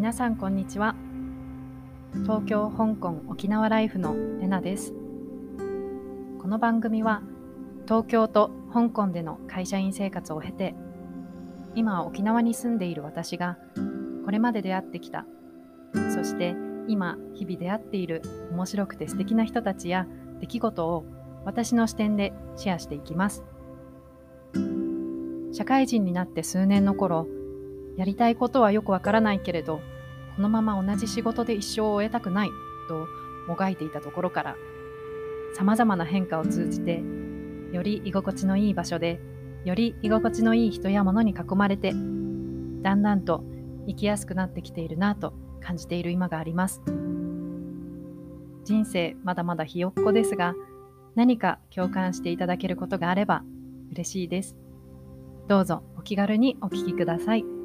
皆さんこんにちは。東京、香港、沖縄ライフのレナです。この番組は東京と香港での会社員生活を経て今沖縄に住んでいる私がこれまで出会ってきたそして今日々出会っている面白くて素敵な人たちや出来事を私の視点でシェアしていきます。社会人になって数年の頃やりたいことはよくわからないけれどこのまま同じ仕事で一生を終えたくないともがいていたところからさまざまな変化を通じてより居心地のいい場所でより居心地のいい人や物に囲まれてだんだんと生きやすくなってきているなと感じている今があります人生まだまだひよっこですが何か共感していただけることがあれば嬉しいですどうぞお気軽にお聞きください。